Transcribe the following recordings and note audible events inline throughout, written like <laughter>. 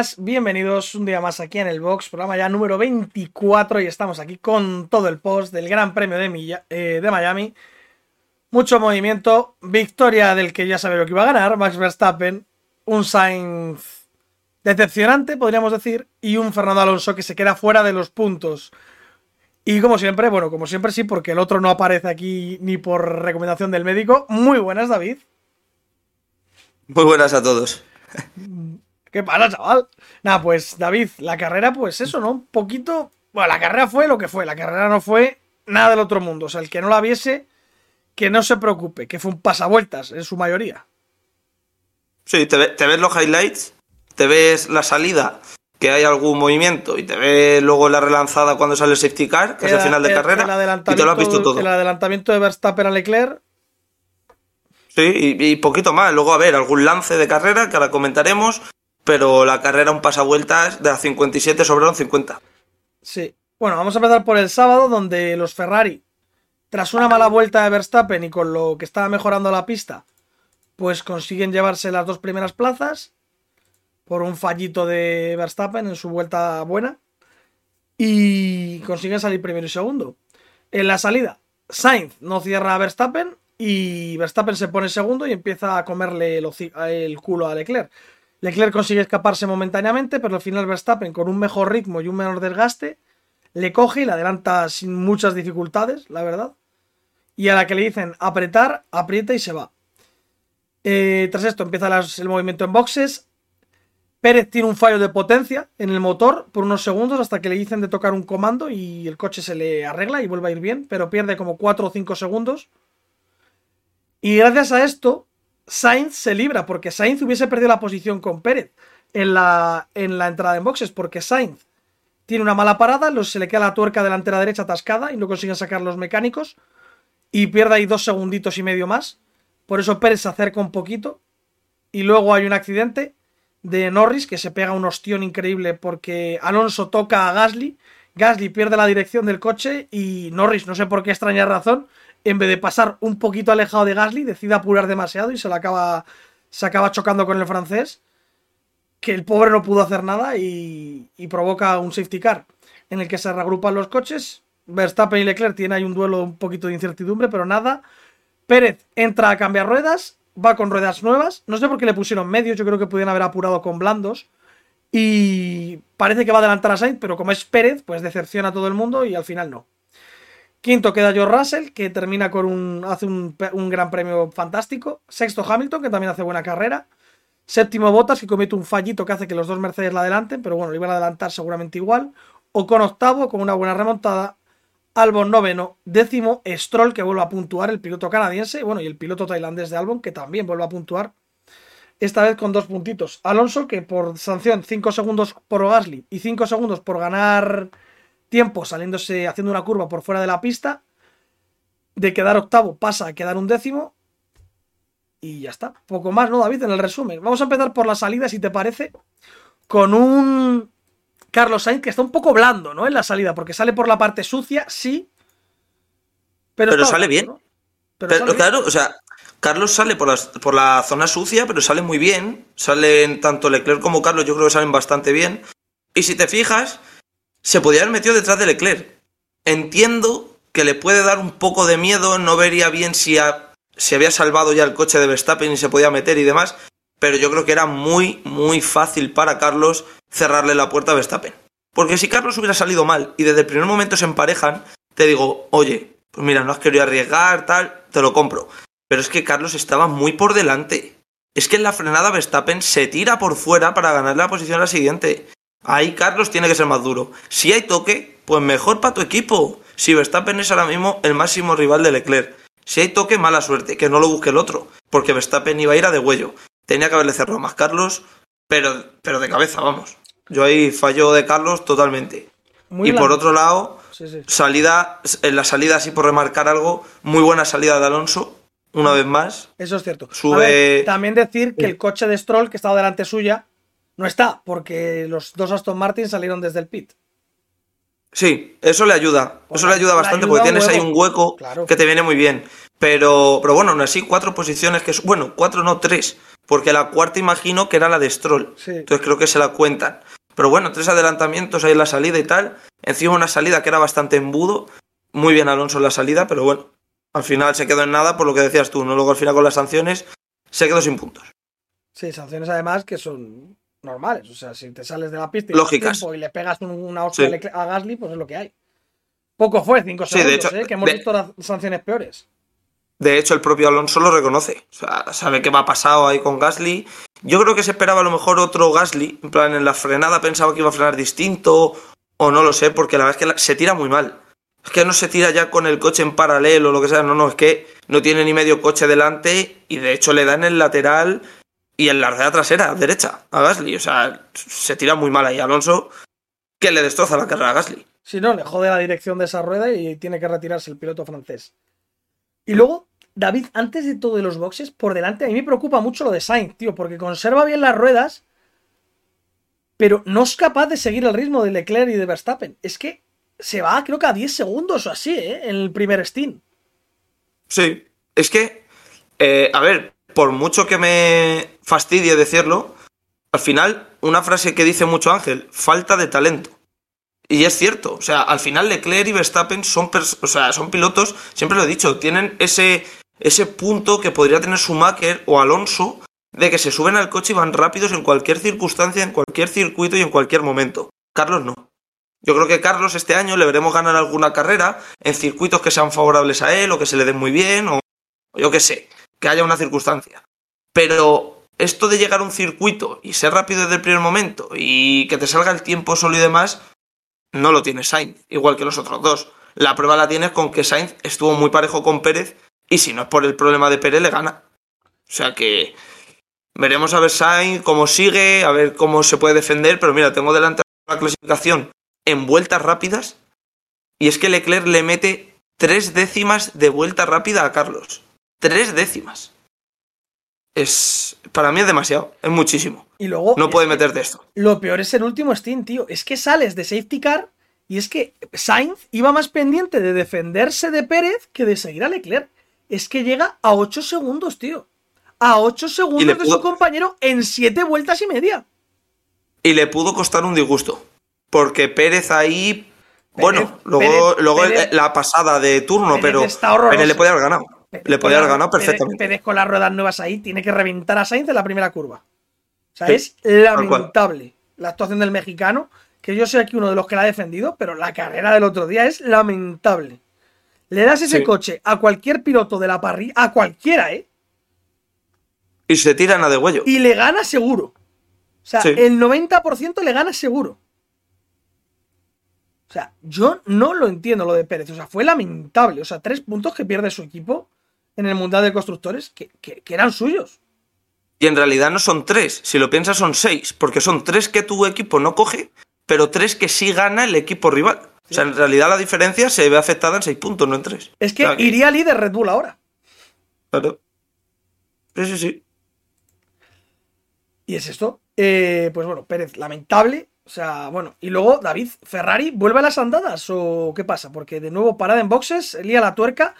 buenas, bienvenidos un día más aquí en el Box, programa ya número 24 y estamos aquí con todo el post del Gran Premio de, eh, de Miami. Mucho movimiento, victoria del que ya sabía lo que iba a ganar, Max Verstappen, un Sainz decepcionante, podríamos decir, y un Fernando Alonso que se queda fuera de los puntos. Y como siempre, bueno, como siempre sí, porque el otro no aparece aquí ni por recomendación del médico. Muy buenas, David. Muy buenas a todos. <laughs> ¿Qué pasa, chaval? Nada, pues David, la carrera, pues eso, ¿no? Un poquito. Bueno, la carrera fue lo que fue. La carrera no fue nada del otro mundo. O sea, el que no la viese, que no se preocupe, que fue un pasavueltas en su mayoría. Sí, te, ves los highlights, te ves la salida, que hay algún movimiento, y te ves luego la relanzada cuando sale el safety car, que es el final de carrera, y te lo has visto todo. El adelantamiento de Verstappen a Leclerc. Sí, y, y poquito más. Luego, a ver, algún lance de carrera que ahora comentaremos pero la carrera un pasavueltas de a 57 sobraron 50. Sí. Bueno, vamos a empezar por el sábado, donde los Ferrari, tras una mala vuelta de Verstappen y con lo que estaba mejorando la pista, pues consiguen llevarse las dos primeras plazas por un fallito de Verstappen en su vuelta buena y consiguen salir primero y segundo. En la salida, Sainz no cierra a Verstappen y Verstappen se pone segundo y empieza a comerle el culo a Leclerc. Leclerc consigue escaparse momentáneamente, pero al final Verstappen, con un mejor ritmo y un menor desgaste, le coge y le adelanta sin muchas dificultades, la verdad. Y a la que le dicen apretar, aprieta y se va. Eh, tras esto empieza el movimiento en boxes. Pérez tiene un fallo de potencia en el motor por unos segundos hasta que le dicen de tocar un comando y el coche se le arregla y vuelve a ir bien, pero pierde como 4 o 5 segundos. Y gracias a esto, Sainz se libra, porque Sainz hubiese perdido la posición con Pérez en la, en la entrada en boxes, porque Sainz tiene una mala parada, se le queda la tuerca delantera derecha atascada y no consiguen sacar los mecánicos y pierde ahí dos segunditos y medio más. Por eso Pérez se acerca un poquito y luego hay un accidente de Norris que se pega un ostión increíble porque Alonso toca a Gasly, Gasly pierde la dirección del coche y Norris, no sé por qué extraña razón, en vez de pasar un poquito alejado de Gasly, decide apurar demasiado y se, acaba, se acaba chocando con el francés, que el pobre no pudo hacer nada y, provoca un safety car en el que se reagrupan los coches. Verstappen y Leclerc tienen ahí un duelo un poquito de incertidumbre, pero nada. Pérez entra a cambiar ruedas, va con ruedas nuevas. No sé por qué le pusieron medios, yo creo que pudieran haber apurado con blandos. Y parece que va a adelantar a Sainz, pero como es Pérez, pues decepciona a todo el mundo y al final no. Quinto queda George Russell, que termina con un. hace un, gran premio fantástico. Sexto Hamilton, que también hace buena carrera. Séptimo Bottas, que comete un fallito que hace que los dos Mercedes la adelanten, pero bueno, lo iban a adelantar seguramente igual. O con octavo, con una buena remontada. Albon noveno. Décimo, Stroll, que vuelve a puntuar, el piloto canadiense. Bueno, y el piloto tailandés de Albon, que también vuelve a puntuar. Esta vez con dos puntitos. Alonso, que por sanción 5 segundos por Gasly y 5 segundos por ganar tiempo saliéndose, haciendo una curva por fuera de la pista. De quedar octavo pasa a quedar un décimo. Y ya está. Poco más, ¿no, David? En el resumen. Vamos a empezar por la salida, si te parece. Con un Carlos Sainz que está un poco blando, ¿no? En la salida, porque sale por la parte sucia, sí. Pero, sale bien. Pero, claro, o sea, Carlos sale por, por la zona sucia, pero sale muy bien. Salen tanto Leclerc como Carlos, yo creo que salen bastante bien. Y si te fijas, se podía haber metido detrás de Leclerc. Entiendo que le puede dar un poco de miedo, no vería bien si, había salvado ya el coche de Verstappen y se podía meter y demás, pero yo creo que era muy, muy fácil para Carlos cerrarle la puerta a Verstappen. Porque si Carlos hubiera salido mal y desde el primer momento se emparejan, te digo, oye, pues mira, no has querido arriesgar, tal, te lo compro. Pero es que Carlos estaba muy por delante. Es que en la frenada Verstappen se tira por fuera para ganar la posición a la siguiente. Ahí Carlos tiene que ser más duro. Si hay toque, pues mejor para tu equipo. Si Verstappen es ahora mismo el máximo rival de Leclerc. Si hay toque, mala suerte, que no lo busque el otro, porque Verstappen iba a ir a de huello. Tenía que haberle cerrado más Carlos, pero, pero de cabeza, vamos. Yo ahí fallo de Carlos totalmente. y por otro lado, salida, en la salida, así por remarcar algo, muy buena salida de Alonso, una vez más. Eso es cierto. Sube... también decir que el coche de Stroll, que estaba delante suya, no está, porque los dos Aston Martin salieron desde el pit. Sí, eso le ayuda. eso le ayuda bastante porque tienes ahí un hueco que te viene muy bien. Pero, pero bueno, aún así, cuatro posiciones que es. Bueno, cuatro no, tres. Porque la cuarta imagino que era la de Stroll. Entonces creo que se la cuentan. Pero bueno, tres adelantamientos ahí en la salida y tal. Encima una salida que era bastante embudo. Muy bien Alonso en la salida, pero bueno, al final se quedó en nada por lo que decías tú, ¿no? Luego al final con las sanciones se quedó sin puntos. Sí, sanciones además que son normales. O sea, si te sales de la pista y, y le pegas una hostia a Gasly, pues es lo que hay. Poco fue, cinco segundos, de hecho, ¿eh? que hemos visto las sanciones peores. De hecho, el propio Alonso lo reconoce. O sea, sabe qué va pasado ahí con Gasly. Yo creo que se esperaba a lo mejor otro Gasly. En plan, en la frenada pensaba que iba a frenar distinto. O no lo sé, porque la verdad es que se tira muy mal. Es que no se tira ya con el coche en paralelo o lo que sea. No, no, es que no tiene ni medio coche delante. Y de hecho le da en el lateral y en la rueda trasera, derecha, a Gasly. O sea, se tira muy mal ahí Alonso. Que le destroza la carrera a Gasly. Si no, le jode la dirección de esa rueda y tiene que retirarse el piloto francés. Y luego, David, antes de todo de los boxes, por delante, a mí me preocupa mucho lo de Sainz, tío, porque conserva bien las ruedas, pero no es capaz de seguir el ritmo de Leclerc y de Verstappen. Es que se va, creo que a 10 segundos o así, ¿eh? En el primer Steam. Sí, es que, eh, a ver, por mucho que me fastidie decirlo, al final, una frase que dice mucho Ángel, falta de talento. Y es cierto, o sea, al final Leclerc y Verstappen son, o sea, son pilotos, siempre lo he dicho, tienen ese, ese punto que podría tener Schumacher o Alonso de que se suben al coche y van rápidos en cualquier circunstancia, en cualquier circuito y en cualquier momento. Carlos no. Yo creo que Carlos este año le veremos ganar alguna carrera en circuitos que sean favorables a él o que se le den muy bien o yo qué sé, que haya una circunstancia. Pero esto de llegar a un circuito y ser rápido desde el primer momento y que te salga el tiempo solo y demás, no lo tiene Sainz, igual que los otros dos. La prueba la tienes con que Sainz estuvo muy parejo con Pérez y si no es por el problema de Pérez le gana. O sea que veremos a ver Sainz cómo sigue, a ver cómo se puede defender, pero mira, tengo delante la clasificación en vueltas rápidas y es que Leclerc le mete tres décimas de vuelta rápida a Carlos. Tres décimas. Es. Para mí es demasiado, es muchísimo. Y luego. No puede meterte esto. Lo peor es el último Steam, tío. Es que sales de safety car y es que Sainz iba más pendiente de defenderse de Pérez que de seguir a Leclerc. Es que llega a 8 segundos, tío. A 8 segundos de su compañero en 7 vueltas y media. Y le pudo costar un disgusto. Porque Pérez ahí. bueno, luego, luego la pasada de turno, pero Pérez le podía haber ganado. Le podía haber ganado perfectamente. Pérez, con las ruedas nuevas ahí tiene que reventar a Sainz en la primera curva. O sea, es lamentable la actuación del mexicano, que yo soy aquí uno de los que la ha defendido, pero la carrera del otro día es lamentable. Le das ese coche a cualquier piloto de la parrilla, a cualquiera, ¿eh? Y se tiran a de huello. Y le gana seguro. O sea, el 90% le gana seguro. O sea, yo no lo entiendo lo de Pérez. O sea, fue lamentable. O sea, tres puntos que pierde su equipo en el Mundial de Constructores que, eran suyos. Y en realidad no son tres, si lo piensas son seis, porque son tres que tu equipo no coge, pero tres que sí gana el equipo rival. O sea, en realidad la diferencia se ve afectada en seis puntos, no en tres. Es que iría líder Red Bull ahora. Claro. Sí, sí, sí. Y es esto. Eh, pues bueno, Pérez, lamentable. O sea, bueno, y luego David, ¿Ferrari vuelve a las andadas o qué pasa? Porque de nuevo parada en boxes, lía la tuerca.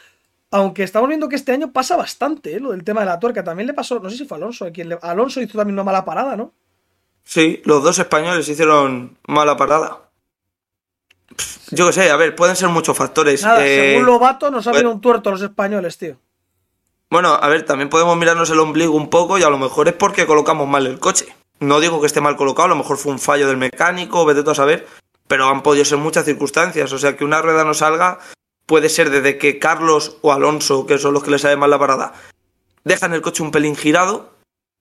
Aunque estamos viendo que este año pasa bastante, ¿eh? lo del tema de la tuerca. También le pasó, no sé si fue Alonso, a quien Alonso hizo también una mala parada, ¿no? Sí, los dos españoles hicieron mala parada. Yo qué sé, a ver, pueden ser muchos factores. Nada, eh, según Lobato nos ha un tuerto los españoles, tío. Bueno, a ver, también podemos mirarnos el ombligo un poco y a lo mejor es porque colocamos mal el coche. No digo que esté mal colocado, a lo mejor fue un fallo del mecánico, vete tú a saber, pero han podido ser muchas circunstancias. O sea, que una rueda no salga puede ser desde que Carlos o Alonso, que son los que le saben mal la parada, dejan el coche un pelín girado,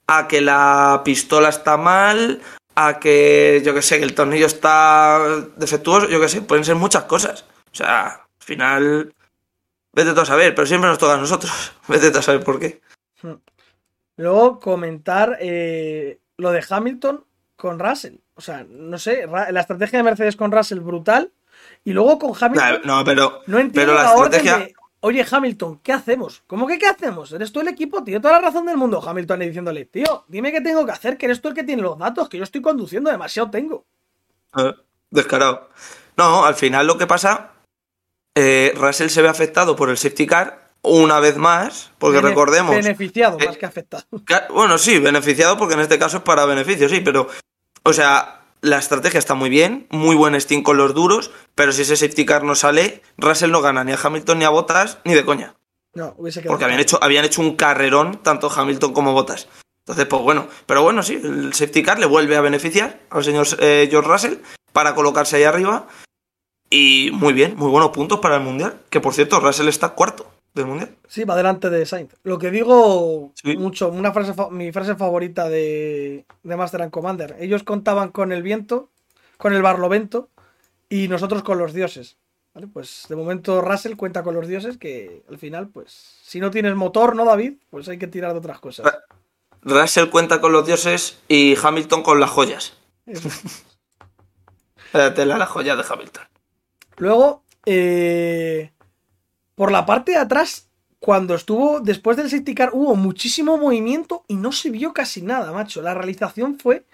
a que la pistola está mal, a que, yo que sé, que el tornillo está defectuoso, yo que sé, pueden ser muchas cosas. O sea, al final, vete a saber, pero siempre nos toca a nosotros. <laughs> Vete a saber por qué. Hmm. Luego comentar eh, lo de Hamilton con Russell. O sea, no sé, la estrategia de Mercedes con Russell brutal, y luego con Hamilton. No, pero. No entiendo la, orden de. Oye, Hamilton, ¿qué hacemos? ¿Cómo que qué hacemos? Eres tú el equipo, tío, toda la razón del mundo. Hamilton diciéndole, tío, dime qué tengo que hacer, que eres tú el que tiene los datos, que yo estoy conduciendo, demasiado tengo. Eh, descarado. No, al final lo que pasa, eh, Russell se ve afectado por el safety car, una vez más, porque recordemos. Beneficiado más que afectado. Bueno, sí, beneficiado porque en este caso es para beneficio, sí, pero. O sea, la estrategia está muy bien, muy buen Steam con los duros, pero si ese safety car no sale, Russell no gana ni a Hamilton ni a Bottas, ni de coña. No, hubiese Porque habían hecho, habían hecho un carrerón tanto Hamilton como Bottas. Entonces, pues bueno, pero bueno, sí, el safety car le vuelve a beneficiar al señor eh, George Russell para colocarse ahí arriba. Y muy bien, muy buenos puntos para el Mundial. Que por cierto, Russell está cuarto del Mundial. Sí, va delante de Sainz. Lo que digo mucho, una frase, mi frase favorita de, de Master and Commander. Ellos contaban con el viento, con el barlovento, y nosotros con los dioses. Pues de momento Russell cuenta con los dioses que al final, pues, si no tienes motor, ¿no, David? Pues hay que tirar de otras cosas. Russell cuenta con los dioses y Hamilton con las joyas. <laughs> la tela, la joya de Hamilton. Luego, eh, por la parte de atrás, cuando estuvo después del safety car, hubo muchísimo movimiento y no se vio casi nada, macho. La realización fue.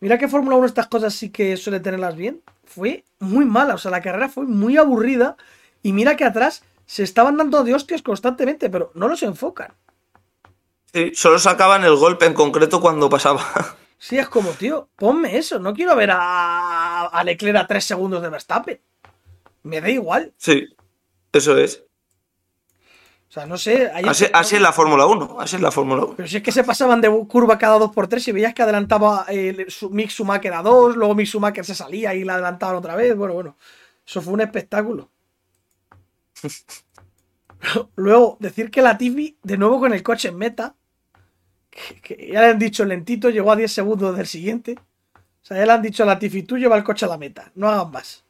Mira que Fórmula 1 estas cosas sí que suele tenerlas bien. Fue muy mala, o sea, la carrera fue muy aburrida. Y mira que atrás se estaban dando de hostias constantemente, pero no los enfocan. Sí, solo sacaban el golpe en concreto cuando pasaba. <laughs> Sí, es como, tío, ponme eso. No quiero ver a, a Leclerc a tres segundos de Verstappen. Me da igual. Sí, eso es. O sea, no sé. Así, así, es la Fórmula 1. Así es la Fórmula 1. Pero si es que se pasaban de curva cada 2x3 y veías que adelantaba el Mick Schumacher a 2, luego Mick Schumacher se salía y la adelantaban otra vez. Bueno, bueno. Eso fue un espectáculo. <laughs> luego, decir que la Tiffy, de nuevo con el coche en meta, que, ya le han dicho lentito, llegó a 10 segundos del siguiente. O sea, ya le han dicho a la Tiffy, tú lleva el coche a la meta, no hagas más.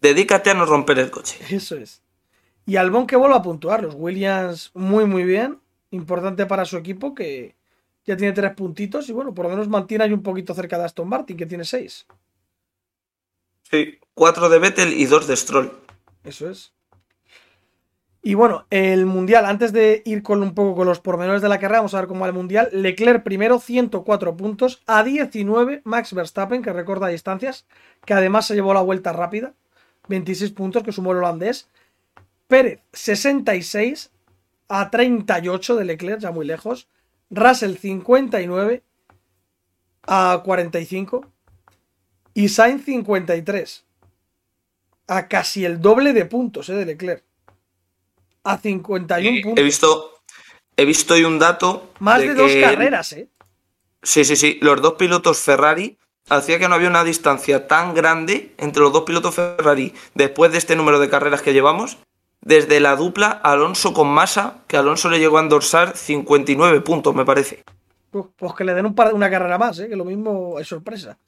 Dedícate a no romper el coche. Eso es. Y Albon que vuelva a puntuar. Los Williams muy, muy bien. Importante para su equipo que ya tiene tres puntitos y bueno, por lo menos mantiene ahí un poquito cerca de Aston Martin, que tiene seis. Sí, cuatro de Vettel y dos de Stroll. Eso es. Y bueno, el Mundial, antes de ir con un poco con los pormenores de la carrera, vamos a ver cómo va el Mundial. Leclerc primero, 104 puntos, a 19 Max Verstappen, que recorta distancias, que además se llevó la vuelta rápida, 26 puntos, que sumó el holandés. Pérez, 66 a 38 de Leclerc, ya muy lejos. Russell, 59 a 45. Y Sainz, 53 a casi el doble de puntos eh, de Leclerc. A 51 puntos. He visto, he visto hoy un dato. Más de, dos carreras, ¿eh? Sí, sí, sí. Los dos pilotos Ferrari hacía que no había una distancia tan grande entre los dos pilotos Ferrari después de este número de carreras que llevamos desde la dupla Alonso con Massa, que Alonso le llegó a endorsar 59 puntos, me parece. Pues, pues que le den un par, una carrera más, ¿eh? que lo mismo es sorpresa.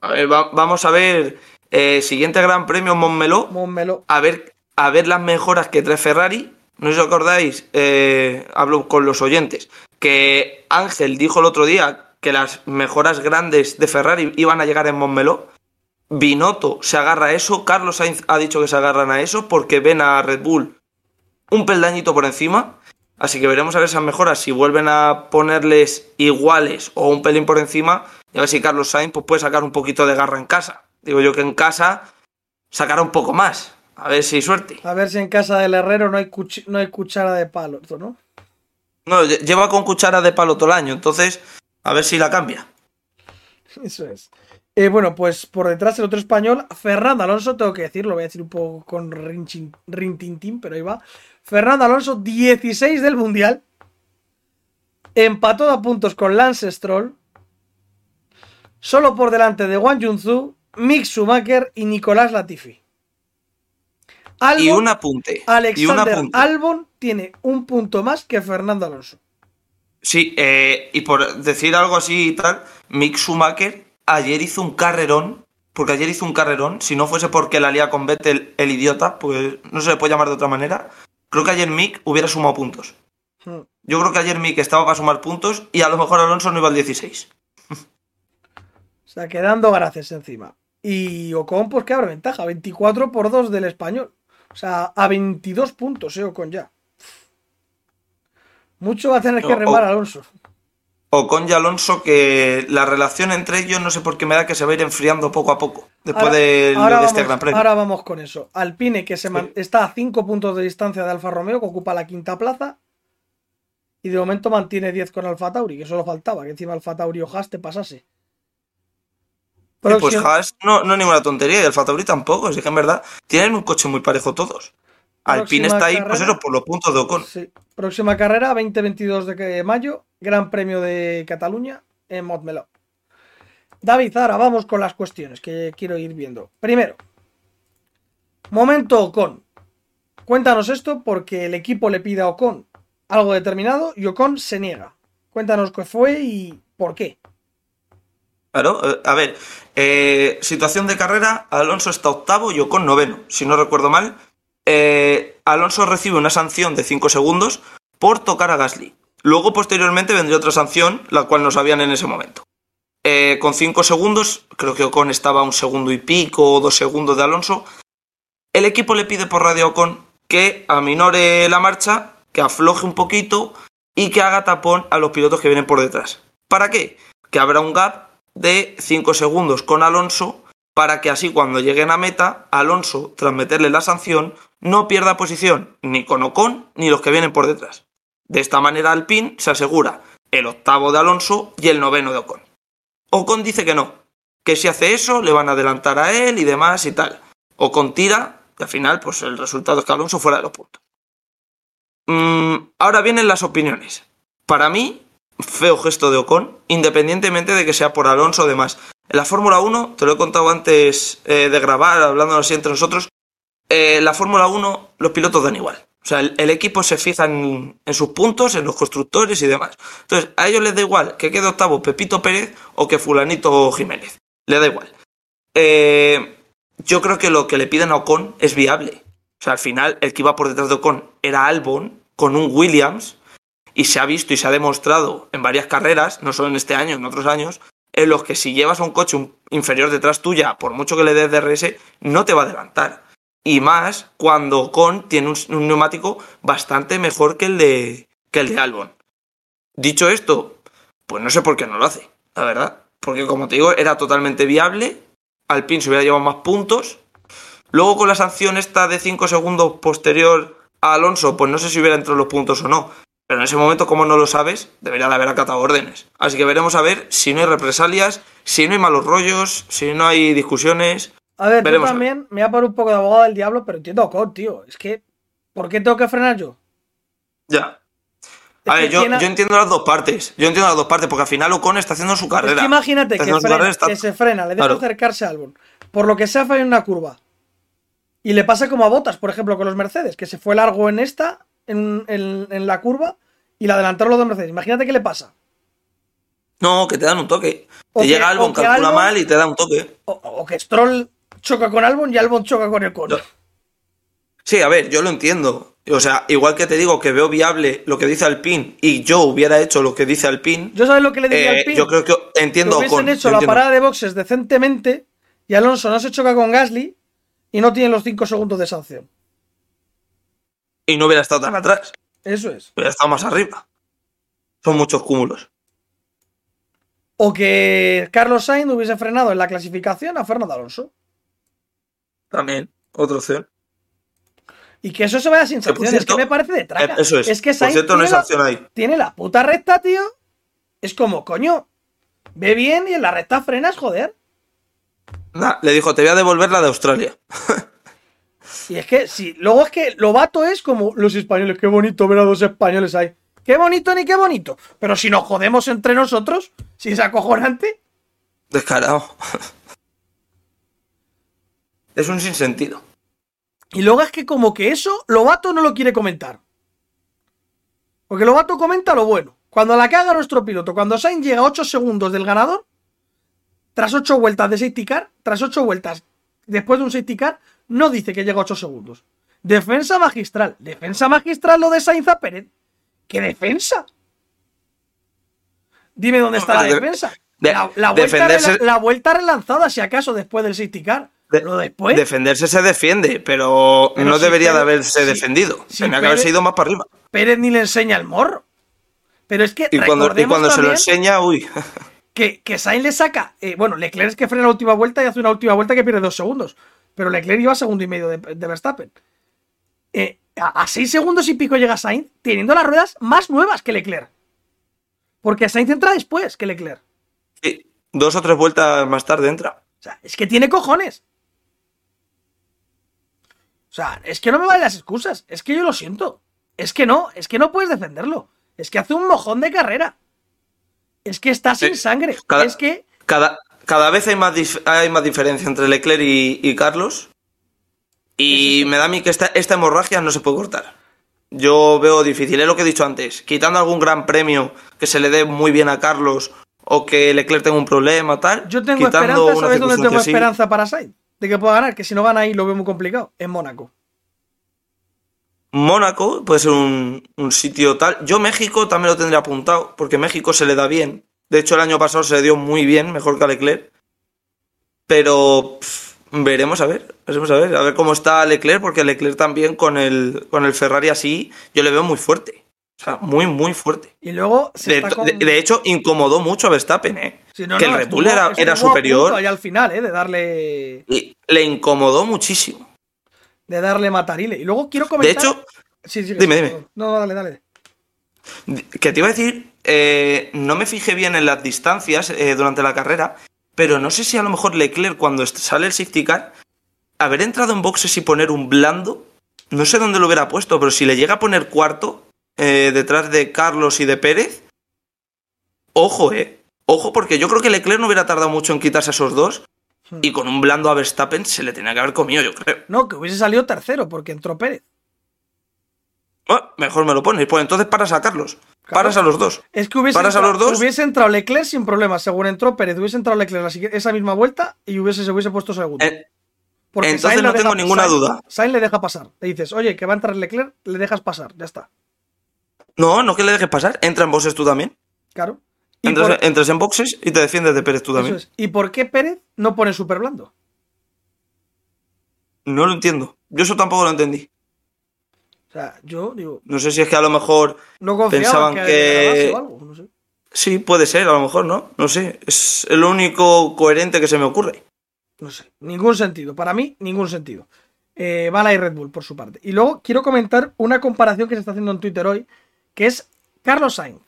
vamos a ver, eh, siguiente Gran Premio Montmeló. Montmeló. A ver, a ver las mejoras que trae Ferrari. No os acordáis, eh, hablo con los oyentes, que Ángel dijo el otro día que las mejoras grandes de Ferrari iban a llegar en Montmeló. Binotto se agarra a eso, Carlos Sainz ha dicho que se agarran a eso porque ven a Red Bull un peldañito por encima. Así que veremos a ver esas mejoras si vuelven a ponerles iguales o un pelín por encima. Y a ver si Carlos Sainz pues, puede sacar un poquito de garra en casa. Digo yo que en casa sacará un poco más. A ver si hay suerte. A ver si en casa del herrero no hay, no hay cuchara de palo, ¿no? No, lleva con cuchara de palo todo el año. Entonces, a ver si la cambia. Eso es. Eh, bueno, pues por detrás el otro español, Fernando Alonso, tengo que decirlo, voy a decir un poco con rintintín, pero ahí va. Fernando Alonso, 16 del Mundial. Empató a puntos con Lance Stroll. Solo por delante de Wang Junzu, Mick Schumacher y Nicolás Latifi. y un apunte. Alexander Albon tiene un punto más que Fernando Alonso. Sí, eh, y por decir algo así y tal, Mick Schumacher ayer hizo un carrerón, porque ayer hizo un carrerón, si no fuese porque la lía con Vettel el idiota, pues no se le puede llamar de otra manera, creo que ayer Mick hubiera sumado puntos. Hmm. Yo creo que ayer Mick estaba para sumar puntos y a lo mejor Alonso no iba al 16. <laughs> O sea, quedando gracias encima. Y Ocon, pues que abre ventaja, 24 por 2 del español. O sea, a 22 puntos, eh, Ocon ya. Mucho va a tener que remar Alonso. Ocon y Alonso que la relación entre ellos no sé por qué me da que se va a ir enfriando poco a poco después de, este Gran Premio. Ahora vamos con eso. Alpine que se está a 5 puntos de distancia de Alfa Romeo que ocupa la quinta plaza y de momento mantiene 10 con Alfa Tauri, que solo faltaba que encima Alfa Tauri o Haas te pasase. pues Haas no, no es ninguna tontería y Alfa Tauri tampoco, es que en verdad tienen un coche muy parejo todos. Alpine está ahí, pues eso, por los puntos de Ocon. Sí. Próxima carrera, 20-22 de mayo, Gran Premio de Cataluña en Montmeló. David, ahora vamos con las cuestiones que quiero ir viendo. Primero, momento Ocon. Cuéntanos esto porque el equipo le pide a Ocon algo determinado y Ocon se niega. Cuéntanos qué fue y por qué. Claro, eh, a ver, eh, situación de carrera, Alonso está octavo y Ocon noveno, si no recuerdo mal. Eh, Alonso recibe una sanción de 5 segundos por tocar a Gasly. Luego, posteriormente, vendría otra sanción, la cual no sabían en ese momento. Eh, con 5 segundos, creo que Ocon estaba un segundo y pico o dos segundos de Alonso. El equipo le pide por radio a Ocon que aminore la marcha, que afloje un poquito y que haga tapón a los pilotos que vienen por detrás. ¿Para qué? Que habrá un gap de 5 segundos con Alonso para que así cuando lleguen a meta, Alonso, tras meterle la sanción, no pierda posición ni con Ocon ni los que vienen por detrás. De esta manera Alpine se asegura el octavo de Alonso y el noveno de Ocon. Ocon dice que no, que si hace eso le van a adelantar a él y demás y tal. Ocon tira y al final pues el resultado es que Alonso fuera de los puntos. Mm, ahora vienen las opiniones. Para mí, feo gesto de Ocon, independientemente de que sea por Alonso o demás. En la Fórmula 1, te lo he contado antes eh, de grabar, hablando así entre nosotros, en la Fórmula 1 los pilotos dan igual. O sea, el, equipo se fija en, sus puntos, en los constructores y demás. Entonces, a ellos les da igual que quede octavo Pepito Pérez o que fulanito Jiménez. Le da igual. Eh, yo creo que lo que le piden a Ocon es viable. O sea, al final, el que iba por detrás de Ocon era Albon con un Williams y se ha visto y se ha demostrado en varias carreras, no solo en este año, en otros años, en los que si llevas un coche inferior detrás tuya, por mucho que le des DRS, no te va a adelantar. Y más cuando Con tiene un, neumático bastante mejor que el de, que el de Albon. Dicho esto, pues no sé por qué no lo hace, la verdad. Porque como te digo, era totalmente viable. Alpine se hubiera llevado más puntos. Luego con la sanción esta de 5 segundos posterior a Alonso, pues no sé si hubiera entrado los puntos o no. Pero en ese momento, como no lo sabes, debería de haber acatado órdenes. Así que veremos a ver si no hay represalias, si no hay malos rollos, si no hay discusiones. A ver, yo también me voy a poner un poco de abogado del diablo, pero entiendo a Ocon, tío. Es que, ¿por qué tengo que frenar yo? Ya. A ver, yo, entiendo las dos partes. Yo entiendo las dos partes, porque al final Ocon está haciendo su carrera. Es que imagínate que, se frena, le deja acercarse a Albon. Por lo que sea, falla en una curva. Y le pasa como a Botas, por ejemplo, con los Mercedes, que se fue largo en esta en, la curva y la adelantaron los dos Mercedes. Imagínate qué le pasa. No, que te dan un toque. te llega Albon, calcula mal y te da un toque. O, que Stroll choca con Albon y Albon choca con el cono. Sí, a ver, yo lo entiendo. O sea, igual que te digo que veo viable lo que dice Alpine y yo hubiera hecho lo que dice Alpine. ¿Yo sabes lo que le diría eh, Alpine? Yo creo que entiendo que hubiesen hecho la parada de boxes decentemente y Alonso no se choca con Gasly y no tiene los 5 segundos de sanción y no hubiera estado tan atrás. Eso es. Hubiera estado más arriba. Son muchos cúmulos. O que Carlos Sainz hubiese frenado en la clasificación a Fernando Alonso. También, otra opción. Y que eso se vaya sin sanción. es que me parece de traca. Eh, eso es. Es que Sainz no tiene, la, ahí. tiene la puta recta, tío. Es como, coño, ve bien y en la recta frenas, joder. Nah, le dijo, te voy a devolver la de Australia. Y es que, sí, luego es que lo vato es como los españoles, qué bonito ver a dos españoles ahí. Qué bonito ni qué bonito. Pero si nos jodemos entre nosotros, si es acojonante. Descarado. Es un sinsentido. Y luego es que como que eso, Lobato no lo quiere comentar. Porque Lobato comenta lo bueno. Cuando la caga nuestro piloto, cuando Sainz llega a 8 segundos del ganador, tras 8 vueltas de safety car, tras 8 vueltas después de un safety car, no dice que llega a 8 segundos. Defensa magistral. Defensa magistral lo de Sainz Pérez. ¿Qué defensa? Dime dónde está la defensa. la, vuelta relanzada, si acaso, después del safety car. Después. Defenderse se defiende, pero, no debería de haberse defendido. Tenía que haber ido más para arriba. Pérez ni le enseña el morro. Pero es que. Y cuando, cuando se lo enseña, uy. Que, que Sainz le saca. Eh, bueno, Leclerc es que frena la última vuelta y hace una última vuelta que pierde dos segundos. Pero Leclerc iba a segundo y medio de, Verstappen. Eh, a, seis segundos y pico llega Sainz teniendo las ruedas más nuevas que Leclerc. Porque Sainz entra después que Leclerc. Sí, dos o tres vueltas más tarde entra. O sea, es que tiene cojones. O sea, es que no me valen las excusas. Es que yo lo siento. Es que no, es que no puedes defenderlo. Es que hace un mojón de carrera. Es que está sin sangre. es que. Cada, cada vez hay más, hay más diferencia entre Leclerc y, Carlos. Y me da a mí que esta, esta hemorragia no se puede cortar. Yo veo difícil, es lo que he dicho antes. Quitando algún gran premio que se le dé muy bien a Carlos o que Leclerc tenga un problema, tal. Yo tengo esperanza, ¿sabes dónde tengo esperanza para Sainz? De que pueda ganar, que si no gana ahí lo veo muy complicado. En Mónaco. Mónaco puede ser un, sitio tal. Yo México también lo tendría apuntado, porque México se le da bien. De hecho, el año pasado se le dio muy bien, mejor que a Leclerc. Pero veremos a ver, veremos a ver, a ver cómo está Leclerc, porque Leclerc también con el, con el Ferrari así, yo le veo muy fuerte. O sea, muy, muy fuerte. Y luego. de, hecho, incomodó mucho a Verstappen, ¿eh? que el Red Bull era, superior. Al final, ¿eh? De darle. Y le incomodó muchísimo. De darle matarile. Y luego quiero comentar. De hecho. Sí, sí, dime, dime. No, dale, dale. Que te iba a decir, eh, no me fijé bien en las distancias eh, durante la carrera, pero no sé si a lo mejor Leclerc cuando sale el safety car, haber entrado en boxes y poner un blando, no sé dónde lo hubiera puesto, pero si le llega a poner cuarto eh, detrás de Carlos y de Pérez, ojo, eh, ojo, porque yo creo que Leclerc no hubiera tardado mucho en quitarse a esos dos. Hmm. Y con un blando a Verstappen se le tenía que haber comido, yo creo. No, que hubiese salido tercero porque entró Pérez. Ah, mejor me lo pones. Pues entonces paras a Carlos. Paras a los dos. Es que hubiese, entrado, los dos? hubiese entrado Leclerc sin problema. Según entró Pérez, hubiese entrado Leclerc esa misma vuelta y hubiese, se hubiese puesto segundo. Eh, porque entonces no tengo ninguna duda. Sainz le deja pasar. Le dices, oye, que va a entrar Leclerc, le dejas pasar. Ya está. No, no que le dejes pasar. Entra en boxes tú también. Claro. Entras, en boxes y te defiendes de Pérez tú también. ¿Y por qué Pérez no pone super blando? No lo entiendo. Yo eso tampoco lo entendí. O sea, yo digo. No sé si es que a lo mejor no pensaban que. Sí, puede ser, a lo mejor, ¿no? No sé. Es el único coherente que se me ocurre. No sé. Ningún sentido. Para mí, ningún sentido. Eh, Bala y Red Bull, por su parte. Y luego quiero comentar una comparación que se está haciendo en Twitter hoy, que es Carlos Sainz.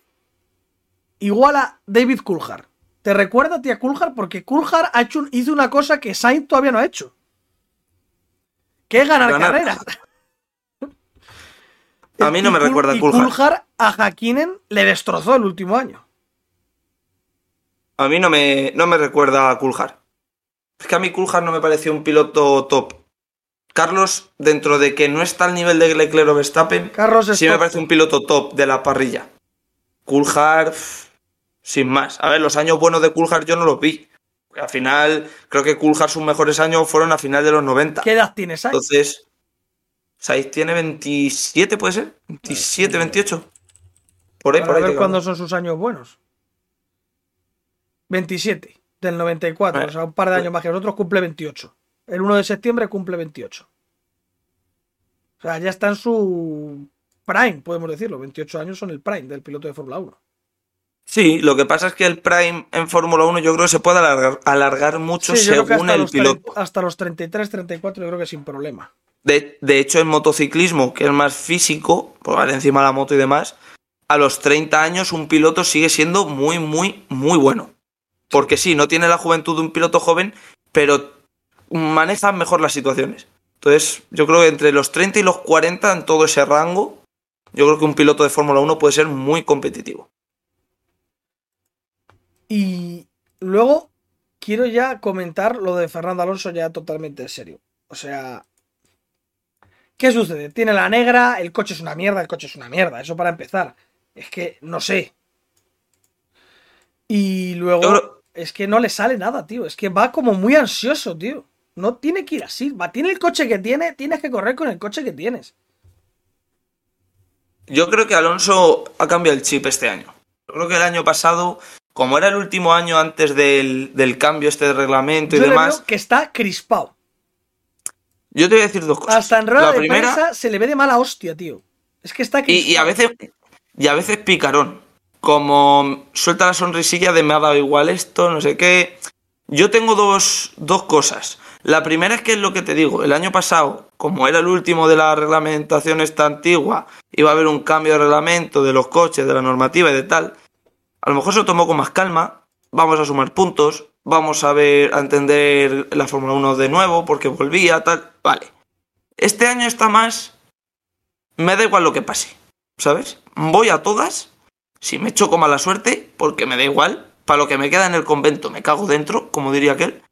Igual a David Coulthard. ¿Te recuerda a ti a Coulthard? Porque Coulthard ha hecho, hizo una cosa que Sainz todavía no ha hecho. Que es ganar, ganar. carreras. A mí no me recuerda a Coulthard. a Hakkinen le destrozó el último año. A mí no me, no me recuerda a Coulthard. Es que a mí Coulthard no me pareció un piloto top. Carlos, dentro de que no está al nivel de Leclerc o Verstappen, Carlos sí me parece un piloto top de la parrilla. Coulthard, sin más. A ver, los años buenos de Coulthard yo no los vi. Al final, creo que Coulthard sus mejores años fueron a final de los 90. ¿Qué edad tienes, Sainz? Entonces, Sainz tiene 27, ¿puede ser? 27, 28. Por ahí, por ahí. A ver cuándo son sus años buenos. 27, del 94, o sea, un par de años más que nosotros, cumple 28. El 1 de septiembre cumple 28. O sea, ya está en su prime, podemos decirlo. 28 años son el prime del piloto de Fórmula 1. Sí, lo que pasa es que el Prime en Fórmula 1 yo creo que se puede alargar, mucho según el piloto. hasta los 33, 34 yo creo que sin problema. De, hecho, en motociclismo, que es más físico, por encima de la moto y demás, a los 30 años un piloto sigue siendo muy, muy, muy bueno. Porque sí, no tiene la juventud de un piloto joven, pero maneja mejor las situaciones. Entonces, yo creo que entre los 30 y los 40, en todo ese rango, yo creo que un piloto de Fórmula 1 puede ser muy competitivo. Y luego quiero ya comentar lo de Fernando Alonso ya totalmente en serio. O sea, ¿qué sucede? Tiene la negra, el coche es una mierda, el coche es una mierda, eso para empezar. Es que no sé. Y luego es que no le sale nada, tío. Es que va como muy ansioso, tío. No tiene que ir así. Va, tiene el coche que tiene, tienes que correr con el coche que tienes. Yo creo que Alonso ha cambiado el chip este año. Yo creo que el año pasado como era el último año antes del, cambio este de reglamento y demás. que está crispado. Yo te voy a decir dos cosas. Hasta en rueda de prensa se le ve de mala hostia, tío. Es que está crispado. Y, a veces, y a veces picarón. como suelta la sonrisilla de me ha dado igual esto, no sé qué. Yo tengo dos, dos cosas. La primera es que es lo que te digo, el año pasado, como era el último de la reglamentación esta antigua, iba a haber un cambio de reglamento de los coches, de la normativa y de tal. A lo mejor se lo tomó con más calma, vamos a sumar puntos, vamos a ver, a entender la Fórmula 1 de nuevo, porque volvía, tal. Vale. Este año está más. Me da igual lo que pase, ¿sabes? Voy a todas, si me choco mala suerte, porque me da igual. Para lo que me queda en el convento me cago dentro, como diría aquel.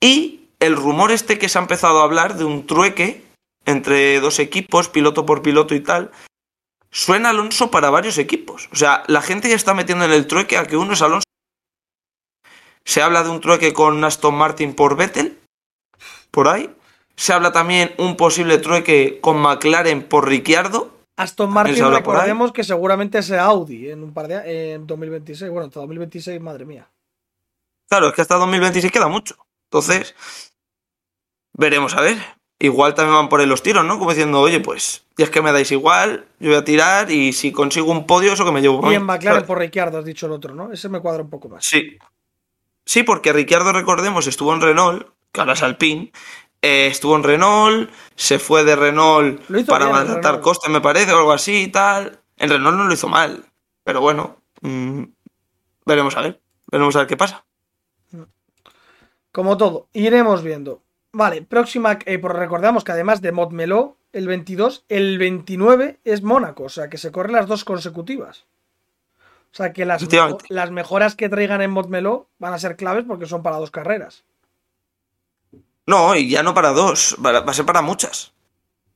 Y el rumor este que se ha empezado a hablar de un trueque entre dos equipos, piloto por piloto y tal, suena Alonso para varios equipos. O sea, la gente ya está metiendo en el trueque a que uno es Alonso. Se habla de un trueque con Aston Martin por Vettel, por ahí. Se habla también un posible trueque con McLaren por Ricciardo. Aston Martin, recordemos que seguramente sea Audi en un par de en 2026. Bueno, hasta 2026, madre mía. Claro, es que hasta 2026 queda mucho. Entonces, veremos a ver. Igual también van por ahí los tiros, ¿no? Como diciendo, oye, pues, ya es que me dais igual, yo voy a tirar y si consigo un podio, eso que me llevo. Y en McLaren por Ricciardo, has dicho el otro, ¿no? Ese me cuadra un poco más. Sí. Sí, porque Ricciardo, recordemos, estuvo en Renault, que ahora es Alpine, eh, estuvo en Renault, se fue de Renault para maltratar costes, me parece, o algo así y tal. En Renault no lo hizo mal, pero bueno, mm, veremos a ver, veremos a ver qué pasa. Como todo, iremos viendo. Vale, próxima, eh, recordamos que además de Montmeló, el 22, el 29 es Mónaco, o sea que se corren las dos consecutivas. O sea que las, las mejoras que traigan en Montmeló van a ser claves porque son para dos carreras. No, y ya no para dos, va a ser para muchas.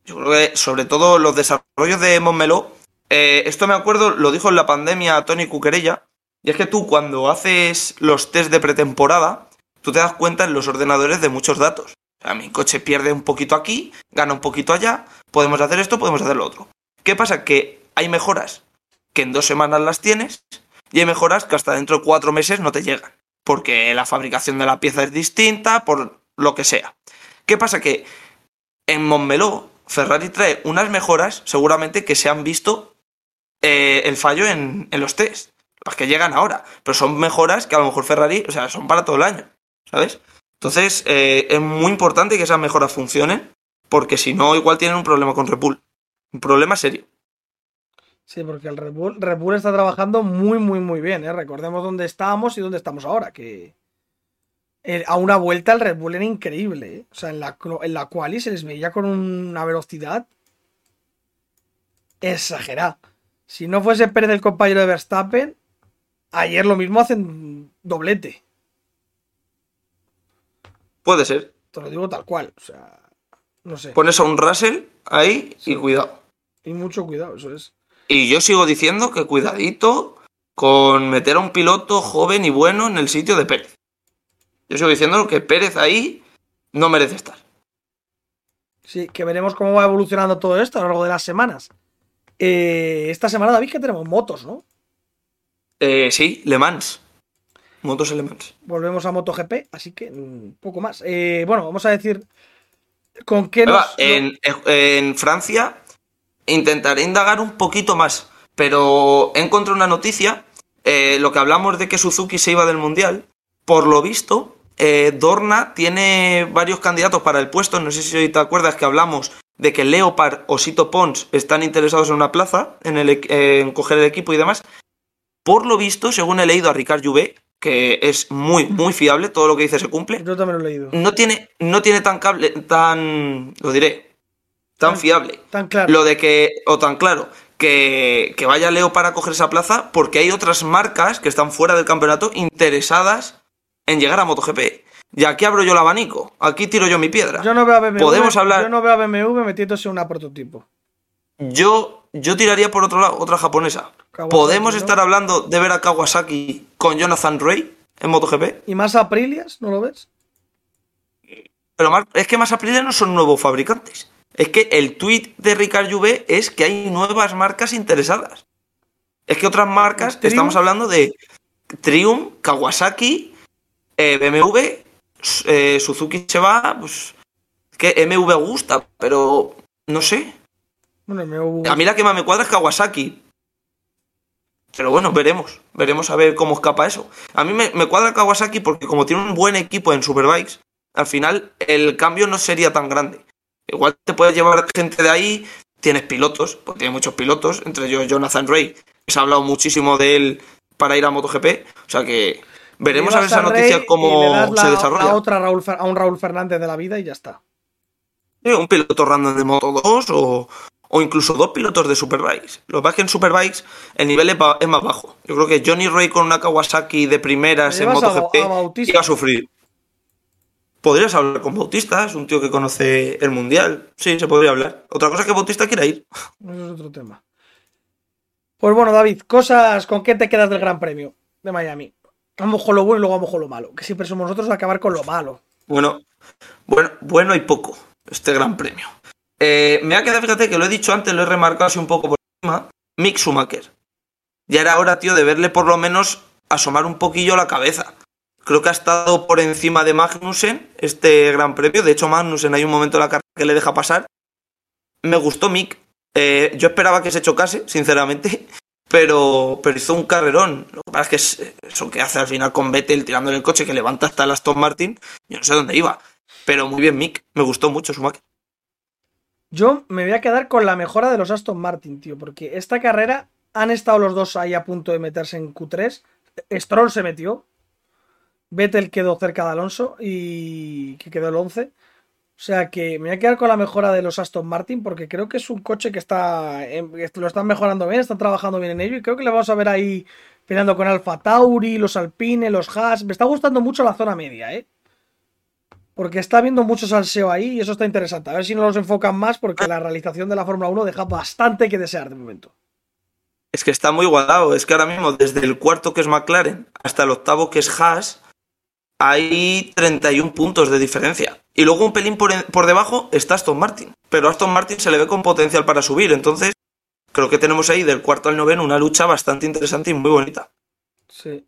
Yo creo que sobre todo los desarrollos de Montmeló, eh, esto me acuerdo, lo dijo en la pandemia Tony Cuquerella, y es que tú cuando haces los test de pretemporada, tú te das cuenta en los ordenadores de muchos datos a mi coche pierde un poquito aquí, gana un poquito allá, podemos hacer esto, podemos hacer lo otro. ¿Qué pasa? Que hay mejoras que en dos semanas las tienes y hay mejoras que hasta dentro de cuatro meses no te llegan. Porque la fabricación de la pieza es distinta, por lo que sea. ¿Qué pasa? Que en Montmeló Ferrari trae unas mejoras seguramente que se han visto eh, el fallo en, en los test. Las que llegan ahora. Pero son mejoras que a lo mejor Ferrari, o sea, son para todo el año. ¿Sabes? Entonces, eh, es muy importante que esas mejoras funcionen, porque si no, igual tienen un problema con Red Bull. Un problema serio. Sí, porque el Red Bull, está trabajando muy, muy, muy bien. ¿eh? Recordemos dónde estábamos y dónde estamos ahora. Que a una vuelta el Red Bull era increíble. ¿eh? O sea, en la, en la quali se les veía con una velocidad exagerada. Si no fuese Pérez el compañero de Verstappen, ayer lo mismo hacen doblete. Puede ser. Te lo digo tal cual. O sea, no sé. Pones a un Russell ahí y cuidado. Y mucho cuidado, eso es. Y yo sigo diciendo que cuidadito con meter a un piloto joven y bueno en el sitio de Pérez. Yo sigo diciendo que Pérez ahí no merece estar. Sí, que veremos cómo va evolucionando todo esto a lo largo de las semanas. Eh, esta semana, David, que tenemos motos, ¿no? Eh, sí, Le Mans. Motos Elements. Volvemos a MotoGP, así que un poco más. Eh, bueno, vamos a decir con qué nos... En, Francia intentaré indagar un poquito más, pero encontré una noticia, eh, lo que hablamos de que Suzuki se iba del Mundial, por lo visto, eh, Dorna tiene varios candidatos para el puesto, no sé si te acuerdas que hablamos de que Leopard o Sito Pons están interesados en una plaza, en, el, en coger el equipo y demás. Por lo visto, según he leído a Ricard Juvé, que es muy, muy fiable, todo lo que dice se cumple. Yo también lo he leído. No tiene, no tiene tan cable, tan, lo diré, tan, fiable. Tan claro. Lo de que, o tan claro, que, que, vaya Leo para coger esa plaza, porque hay otras marcas que están fuera del campeonato interesadas en llegar a MotoGP. Y aquí abro yo el abanico, aquí tiro yo mi piedra. Yo no veo a BMW, Podemos hablar... yo no veo a BMW metiéndose en una prototipo. Yo, yo tiraría por otro lado, otra japonesa. ¿Podemos estar hablando de ver a Kawasaki con Jonathan Ray en MotoGP? ¿Y más Aprilias? ¿No lo ves? Pero es que más Aprilias no son nuevos fabricantes. Es que el tweet de Ricard Juve es que hay nuevas marcas interesadas. Es que otras marcas, estamos hablando de Triumph, Kawasaki, eh, BMW, eh, Suzuki se va, pues que MV gusta, pero no sé. Bueno, A mí la que más me cuadra es Kawasaki, Pero bueno, veremos. Veremos a ver cómo escapa eso. A mí me, me cuadra Kawasaki porque como tiene un buen equipo en Superbikes, al final el cambio no sería tan grande. Igual te puedes llevar gente de ahí, tienes pilotos, porque tiene muchos pilotos, entre ellos Jonathan Ray, que se ha hablado muchísimo de él para ir a MotoGP, o sea que veremos a ver esa noticia cómo se desarrolla. A, otra Raúl, a un Raúl Fernández de la vida y ya está. un piloto random de Moto 2 o, o incluso dos pilotos de Superbikes. Lo que pasa es que en Superbikes el nivel es, más bajo. Yo creo que Johnny Ray con una Kawasaki de primeras en MotoGP iba a sufrir. Podrías hablar con Bautista, es un tío que conoce el mundial. Sí, se podría hablar. Otra cosa es que Bautista quiera ir. <laughs> Eso es otro tema. Pues bueno, David, cosas con qué te quedas del Gran Premio de Miami. Vamos con lo bueno y luego vamos con lo malo. Que siempre somos nosotros a acabar con lo malo. Bueno, bueno, bueno y poco este Gran Premio. Eh, me ha quedado, fíjate que lo he dicho antes, lo he remarcado así un poco por encima. Mick Schumacher. Ya era hora, tío, de verle por lo menos asomar un poquillo la cabeza. Creo que ha estado por encima de Magnussen este gran premio. De hecho, Magnussen hay un momento en la carrera que le deja pasar. Me gustó Mick. Eh, yo esperaba que se chocase, sinceramente. <laughs> Pero, pero hizo un carrerón. Lo que pasa es que eso que hace al final con Vettel tirándole el coche que levanta hasta el Aston Martin. Yo no sé dónde iba. Pero muy bien, Mick. Me gustó mucho máquina. Yo me voy a quedar con la mejora de los Aston Martin, tío. Porque esta carrera han estado los dos ahí a punto de meterse en Q3. Stroll se metió, Vettel quedó cerca de Alonso y que quedó el 11. O sea que me voy a quedar con la mejora de los Aston Martin porque creo que es un coche que está lo están mejorando bien, están trabajando bien en ello y creo que le vamos a ver ahí peleando con Alfa Tauri, los Alpine, los Haas. Me está gustando mucho la zona media, ¿eh? Porque está habiendo mucho salseo ahí y eso está interesante. A ver si no los enfocan más porque la realización de la Fórmula 1 deja bastante que desear de momento. Es que está muy igualado. Es que ahora mismo, desde el cuarto que es McLaren hasta el octavo que es Haas, hay 31 puntos de diferencia. Y luego un pelín por, por, debajo está Aston Martin. Pero Aston Martin se le ve con potencial para subir. Entonces, creo que tenemos ahí del cuarto al noveno una lucha bastante interesante y muy bonita. Sí.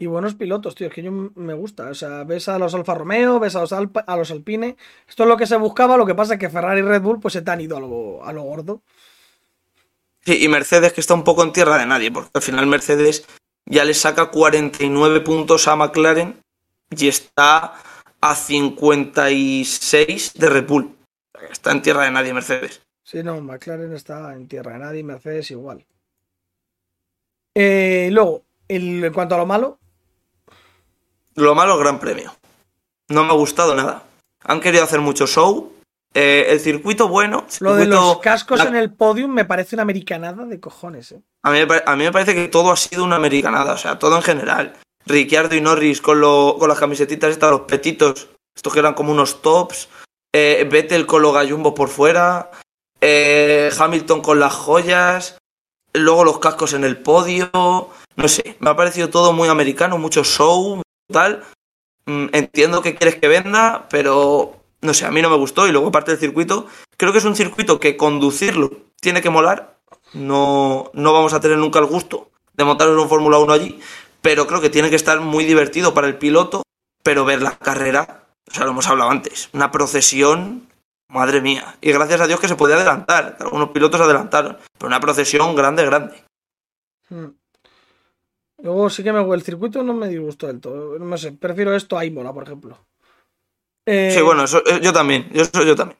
Y buenos pilotos, tío. Es que yo me gusta. O sea, ves a los Alfa Romeo, ves a los, a los Alpine. Esto es lo que se buscaba. Lo que pasa es que Ferrari y Red Bull pues se te han ido a lo, a lo gordo. Sí, y Mercedes que está un poco en tierra de nadie. Porque al final Mercedes ya le saca 49 puntos a McLaren y está a 56 de Red Bull. Está en tierra de nadie Mercedes. Sí, no, McLaren está en tierra de nadie, Mercedes igual. Eh, luego, en cuanto a lo malo. Lo malo, Gran Premio. No me ha gustado nada. Han querido hacer mucho show. Eh, el circuito bueno. lo de los cascos en el podium me parece una americanada de cojones. Eh. A, mí, a mí me parece que todo ha sido una americanada, o sea, todo en general. Ricciardo y Norris con, con las camisetitas estas, los petitos, estos que eran como unos tops, eh, Vettel con los gallumbos por fuera, eh, Hamilton con las joyas, luego los cascos en el podio, no sé, me ha parecido todo muy americano, mucho show, tal. Mm, entiendo que quieres que venda, pero no sé, a mí no me gustó y luego parte del circuito, creo que es un circuito que conducirlo tiene que molar, no, no vamos a tener nunca el gusto de montar un Fórmula 1 allí, pero creo que tiene que estar muy divertido para el piloto, pero ver la carrera, o sea, lo hemos hablado antes, una procesión, madre mía, y gracias a Dios que se podía adelantar, algunos pilotos adelantaron, pero una procesión grande, grande. Hmm. Luego sí que me el circuito no me disgustó del todo, no sé, prefiero esto a Imola, por ejemplo. Eh, sí, bueno, eso, eh, yo también, yo, yo también.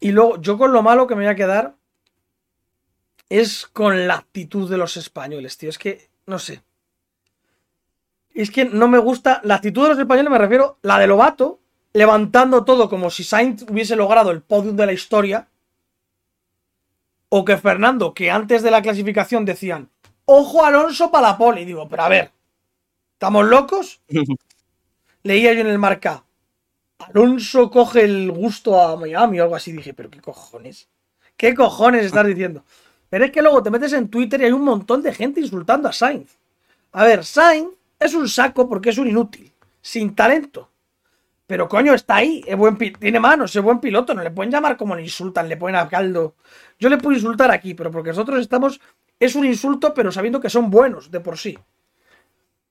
Y luego, yo con lo malo que me voy a quedar es con la actitud de los españoles, tío. Es que, no sé es que no me gusta la actitud de los españoles, me refiero la de Lobato, levantando todo como si Sainz hubiese logrado el podium de la historia. O que Fernando, que antes de la clasificación decían, ojo Alonso para la pole. Y digo, pero a ver, ¿estamos locos? <laughs> Leía yo en el marca, Alonso coge el gusto a Miami o algo así. Dije, pero qué cojones. ¿Qué cojones estás <laughs> diciendo? Pero es que luego te metes en Twitter y hay un montón de gente insultando a Sainz. A ver, Sainz es un saco porque es un inútil, sin talento. Pero coño, está ahí, es buen tiene manos, es buen piloto, no le pueden llamar como le insultan, le ponen a caldo. Yo le puedo insultar aquí, pero porque nosotros estamos, es un insulto, pero sabiendo que son buenos de por sí.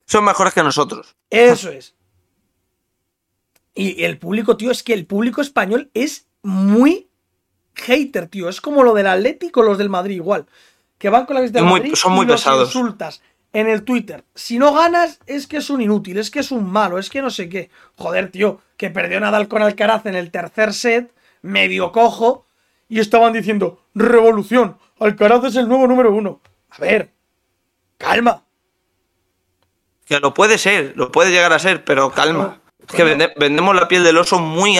Son mejores que nosotros. Eso es. Y el público, tío, es que el público español es muy hater, tío. Es como lo del Atlético, los del Madrid igual. que van con la visita de Madrid son muy y los pesados. insultas en el Twitter. Si no ganas, es que es un inútil, es que es un malo, es que no sé qué. Joder, tío, que perdió Nadal con Alcaraz en el tercer set, medio cojo, y estaban diciendo, revolución, Alcaraz es el nuevo número uno. A ver, calma. Que lo puede ser, lo puede llegar a ser, pero calma. Es que vendemos la piel del oso muy,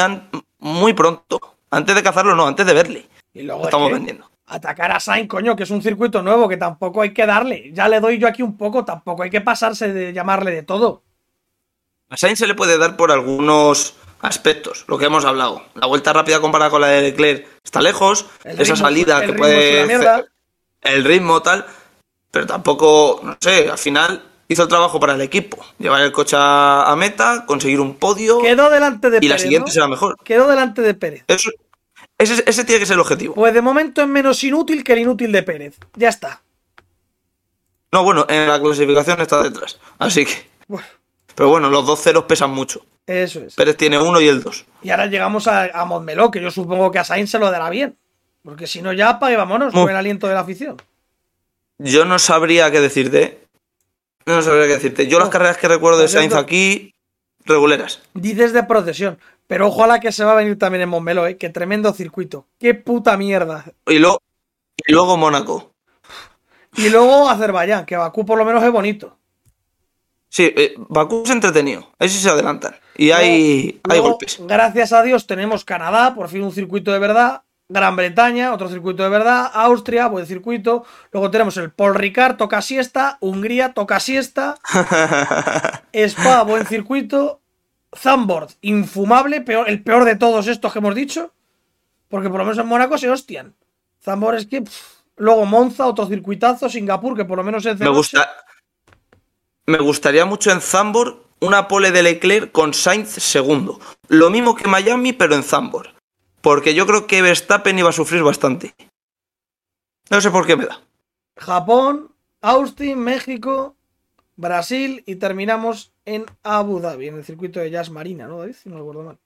muy pronto. Antes de cazarlo, no, antes de verle. Y luego estamos vendiendo. Atacar a Sainz, coño, que es un circuito nuevo, que tampoco hay que darle. Ya le doy yo aquí un poco, tampoco hay que pasarse de llamarle de todo. A Sainz se le puede dar por algunos aspectos, lo que hemos hablado. La vuelta rápida comparada con la de Leclerc está lejos, esa salida que puede. el ritmo, tal. Pero tampoco, no sé, al final hizo el trabajo para el equipo. Llevar el coche a, meta, conseguir un podio. Quedó delante de y Pérez. Y la siguiente será mejor. Quedó delante de Pérez. Eso, ese, ese, tiene que ser el objetivo. Pues de momento es menos inútil que el inútil de Pérez. Ya está. No, bueno, en la clasificación está detrás. Así que. Pero bueno, los dos ceros pesan mucho. Eso es. Pérez tiene uno y el dos. Y ahora llegamos a, a Montmeló, que yo supongo que a Sainz se lo dará bien. Porque si no, ya apague, vámonos, con el aliento de la afición. Yo no sabría qué decirte. No sabría qué decirte. Yo las carreras que recuerdo de Sainz aquí, reguleras. Dices de procesión. Pero ojalá que se va a venir también en Montmeló, ¿eh? Qué tremendo circuito. Qué puta mierda. Y y luego Mónaco. Y luego Azerbaiyán, que Bakú por lo menos es bonito. Sí, eh, Bakú es entretenido. Ahí sí se adelantan. Y hay, hay golpes. Gracias a Dios tenemos Canadá, por fin un circuito de verdad. Gran Bretaña, otro circuito de verdad, Austria, buen circuito. Luego tenemos el Paul Ricard, toca siesta, Hungría, toca siesta, <laughs> Spa, buen circuito, Zambord, infumable, peor, el peor de todos estos que hemos dicho, porque por lo menos en Mónaco se hostian. Zambord es que... Luego Monza, otro circuitazo, Singapur, que por lo menos es de Me, gusta, me gustaría mucho en Zambord una pole de Leclerc con Sainz segundo. Lo mismo que Miami, pero en Zambord. Porque yo creo que Verstappen iba a sufrir bastante. No sé por qué me da. Japón, Austin, México, Brasil y terminamos en Abu Dhabi, en el circuito de Jazz Marina, ¿no, David? Si no recuerdo mal.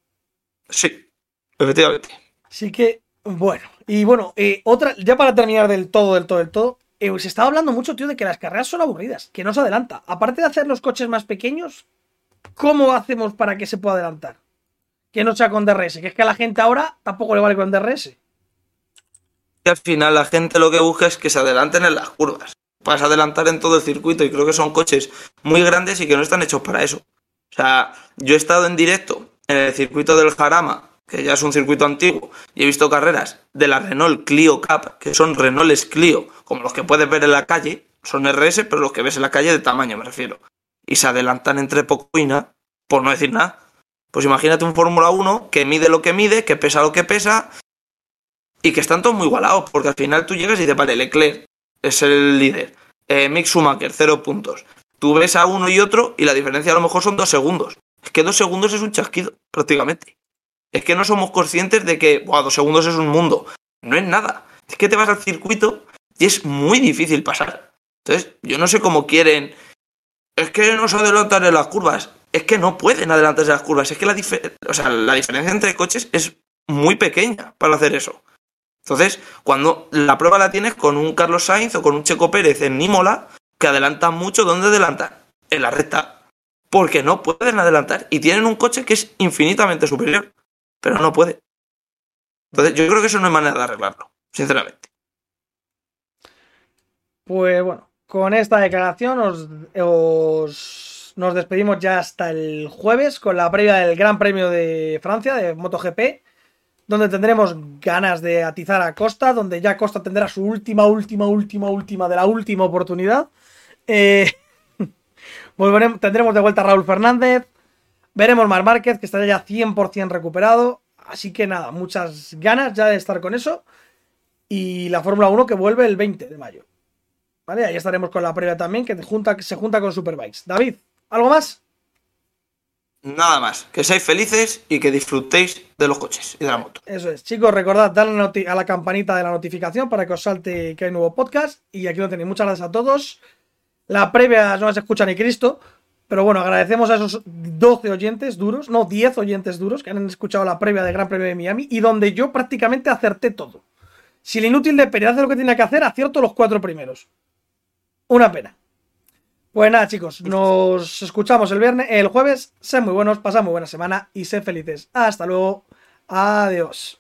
Sí, efectivamente. Así que, bueno. Y bueno, eh, otra, ya para terminar del todo, del todo, del todo. Eh, se estaba hablando mucho, tío, de que las carreras son aburridas, que no se adelanta. Aparte de hacer los coches más pequeños, ¿cómo hacemos para que se pueda adelantar? que no sea con DRS, que es que a la gente ahora tampoco le vale con DRS. Y al final la gente lo que busca es que se adelanten en las curvas. Para adelantar en todo el circuito y creo que son coches muy grandes y que no están hechos para eso. O sea, yo he estado en directo en el circuito del Jarama, que ya es un circuito antiguo, y he visto carreras de la Renault Clio Cup, que son Renaults Clio, como los que puedes ver en la calle, son RS, pero los que ves en la calle de tamaño me refiero. Y se adelantan entre poco y nada, por no decir nada. Pues imagínate un Fórmula 1 que mide lo que mide, que pesa lo que pesa y que están todos muy igualados, porque al final tú llegas y te vale, Leclerc es el líder, eh, Mick Schumacher, cero puntos. Tú ves a uno y otro y la diferencia a lo mejor son dos segundos. Es que dos segundos es un chasquido, prácticamente. Es que no somos conscientes de que wow, dos segundos es un mundo. No es nada. Es que te vas al circuito y es muy difícil pasar. Entonces, yo no sé cómo quieren. Es que no se adelantan en las curvas es que no pueden adelantarse las curvas. Es que la, o sea, la diferencia entre coches es muy pequeña para hacer eso. Entonces, cuando la prueba la tienes con un Carlos Sainz o con un Checo Pérez en Nímola, que adelantan mucho, ¿dónde adelantan? En la recta. Porque no pueden adelantar. Y tienen un coche que es infinitamente superior. Pero no puede. Entonces, yo creo que eso no hay manera de arreglarlo, sinceramente. Pues bueno, con esta declaración os nos despedimos ya hasta el jueves con la previa del Gran Premio de Francia de MotoGP, donde tendremos ganas de atizar a Costa, donde ya Costa tendrá su última, última, última, última de la última oportunidad. Eh, <laughs> tendremos de vuelta a Raúl Fernández, veremos Mar Márquez, que estará ya 100% recuperado. Así que nada, muchas ganas ya de estar con eso. Y la Fórmula 1 que vuelve el 20 de mayo. ¿Vale? Ahí estaremos con la previa también, que se junta con Superbikes. David, ¿Algo más? Nada más. Que seáis felices y que disfrutéis de los coches y de la moto. Eso es. Chicos, recordad darle a la campanita de la notificación para que os salte que hay nuevo podcast. Y aquí lo tenéis. Muchas gracias a todos. La previa no se escucha ni Cristo. Pero bueno, agradecemos a esos 12 oyentes duros, no 10 oyentes duros que han escuchado la previa de Gran Premio de Miami y donde yo prácticamente acerté todo. Si el inútil de Pérez hace lo que tiene que hacer, acierto los cuatro primeros. Una pena. Pues nada, chicos, nos escuchamos el viernes, el jueves. Sean muy buenos, pasad muy buena semana y sed felices. Hasta luego. Adiós.